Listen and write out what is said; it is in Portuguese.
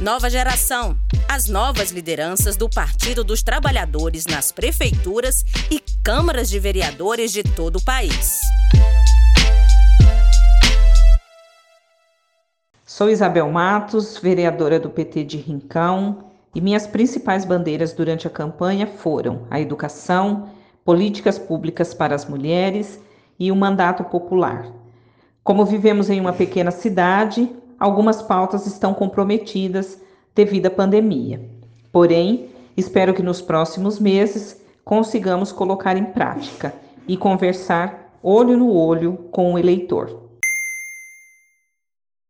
Nova geração. As novas lideranças do Partido dos Trabalhadores nas prefeituras e câmaras de vereadores de todo o país. Sou Isabel Matos, vereadora do PT de Rincão, e minhas principais bandeiras durante a campanha foram a educação, políticas públicas para as mulheres e o mandato popular. Como vivemos em uma pequena cidade, algumas pautas estão comprometidas devido à pandemia. Porém, espero que nos próximos meses consigamos colocar em prática e conversar olho no olho com o eleitor.